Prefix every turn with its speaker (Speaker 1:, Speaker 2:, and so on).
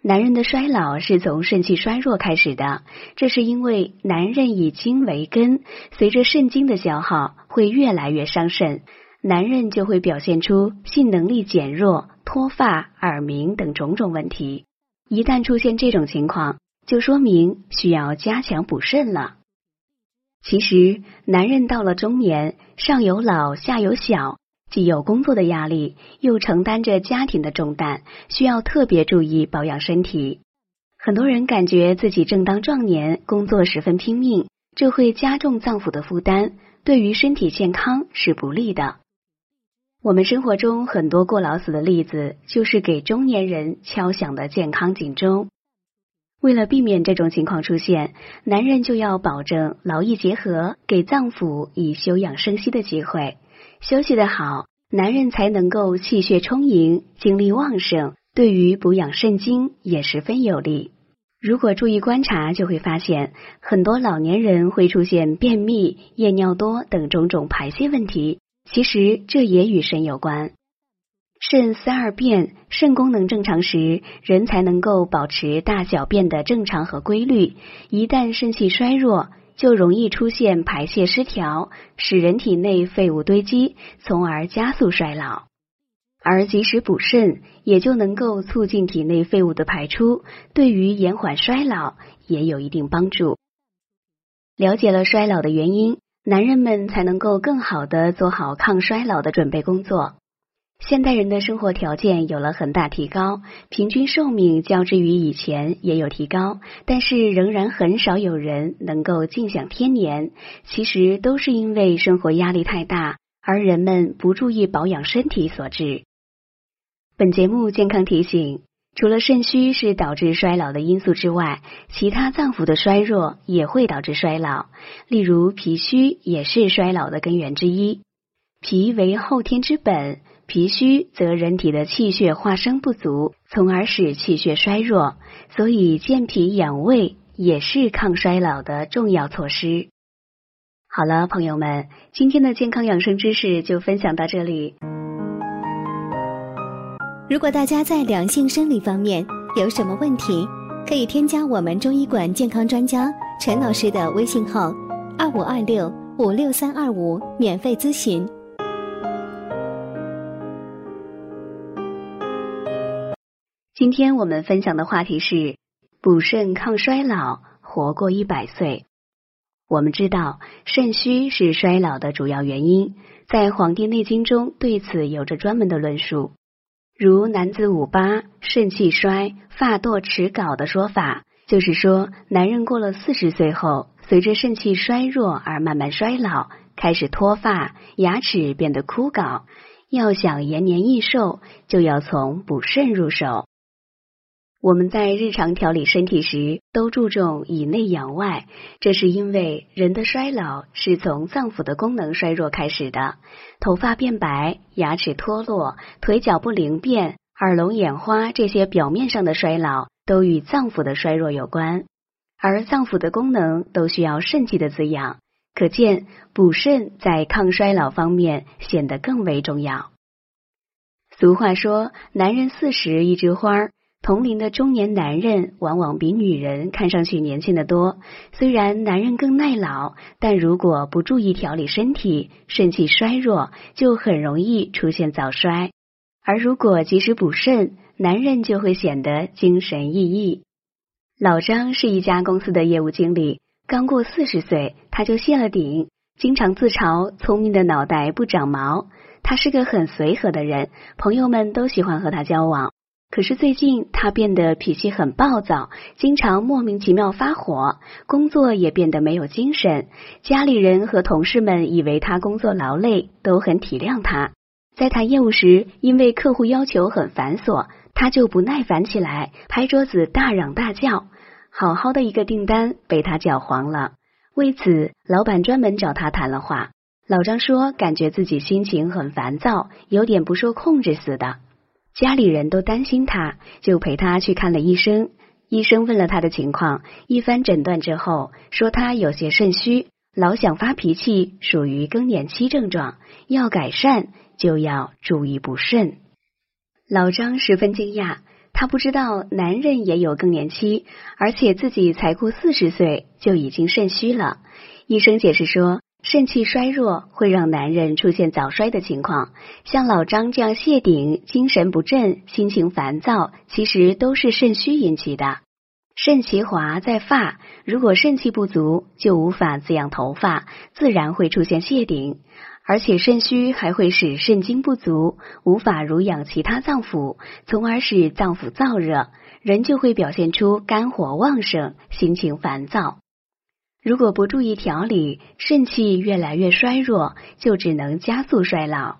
Speaker 1: 男人的衰老是从肾气衰弱开始的，这是因为男人以精为根，随着肾精的消耗，会越来越伤肾，男人就会表现出性能力减弱、脱发、耳鸣等种种问题。一旦出现这种情况，就说明需要加强补肾了。其实，男人到了中年，上有老，下有小。既有工作的压力，又承担着家庭的重担，需要特别注意保养身体。很多人感觉自己正当壮年，工作十分拼命，这会加重脏腑的负担，对于身体健康是不利的。我们生活中很多过劳死的例子，就是给中年人敲响的健康警钟。为了避免这种情况出现，男人就要保证劳逸结合，给脏腑以休养生息的机会。休息的好，男人才能够气血充盈、精力旺盛，对于补养肾精也十分有利。如果注意观察，就会发现很多老年人会出现便秘、夜尿多等种种排泄问题，其实这也与肾有关。肾三二便，肾功能正常时，人才能够保持大小便的正常和规律。一旦肾气衰弱，就容易出现排泄失调，使人体内废物堆积，从而加速衰老。而及时补肾，也就能够促进体内废物的排出，对于延缓衰老也有一定帮助。了解了衰老的原因，男人们才能够更好的做好抗衰老的准备工作。现代人的生活条件有了很大提高，平均寿命较之于以前也有提高，但是仍然很少有人能够尽享天年。其实都是因为生活压力太大，而人们不注意保养身体所致。本节目健康提醒：除了肾虚是导致衰老的因素之外，其他脏腑的衰弱也会导致衰老，例如脾虚也是衰老的根源之一。脾为后天之本。脾虚则人体的气血化生不足，从而使气血衰弱，所以健脾养胃也是抗衰老的重要措施。好了，朋友们，今天的健康养生知识就分享到这里。
Speaker 2: 如果大家在两性生理方面有什么问题，可以添加我们中医馆健康专家陈老师的微信号：二五二六五六三二五，免费咨询。
Speaker 1: 今天我们分享的话题是补肾抗衰老，活过一百岁。我们知道肾虚是衰老的主要原因，在《黄帝内经》中对此有着专门的论述。如男子五八肾气衰，发堕齿槁的说法，就是说男人过了四十岁后，随着肾气衰弱而慢慢衰老，开始脱发，牙齿变得枯槁。要想延年益寿，就要从补肾入手。我们在日常调理身体时，都注重以内养外，这是因为人的衰老是从脏腑的功能衰弱开始的。头发变白、牙齿脱落、腿脚不灵便、耳聋眼花这些表面上的衰老，都与脏腑的衰弱有关。而脏腑的功能都需要肾气的滋养，可见补肾在抗衰老方面显得更为重要。俗话说：“男人四十一枝花。”同龄的中年男人往往比女人看上去年轻的多。虽然男人更耐老，但如果不注意调理身体，肾气衰弱，就很容易出现早衰。而如果及时补肾，男人就会显得精神奕奕。老张是一家公司的业务经理，刚过四十岁，他就谢了顶，经常自嘲聪明的脑袋不长毛。他是个很随和的人，朋友们都喜欢和他交往。可是最近他变得脾气很暴躁，经常莫名其妙发火，工作也变得没有精神。家里人和同事们以为他工作劳累，都很体谅他。在谈业务时，因为客户要求很繁琐，他就不耐烦起来，拍桌子大嚷大叫。好好的一个订单被他搅黄了。为此，老板专门找他谈了话。老张说，感觉自己心情很烦躁，有点不受控制似的。家里人都担心他，就陪他去看了医生。医生问了他的情况，一番诊断之后，说他有些肾虚，老想发脾气，属于更年期症状，要改善就要注意补肾。老张十分惊讶，他不知道男人也有更年期，而且自己才过四十岁就已经肾虚了。医生解释说，肾气衰弱会让男人出现早衰的情况，像老张这样谢顶、精神不振、心情烦躁，其实都是肾虚引起的。肾其华在发，如果肾气不足，就无法滋养头发，自然会出现谢顶。而且肾虚还会使肾精不足，无法濡养其他脏腑，从而使脏腑燥热，人就会表现出肝火旺盛、心情烦躁。如果不注意调理，肾气越来越衰弱，就只能加速衰老。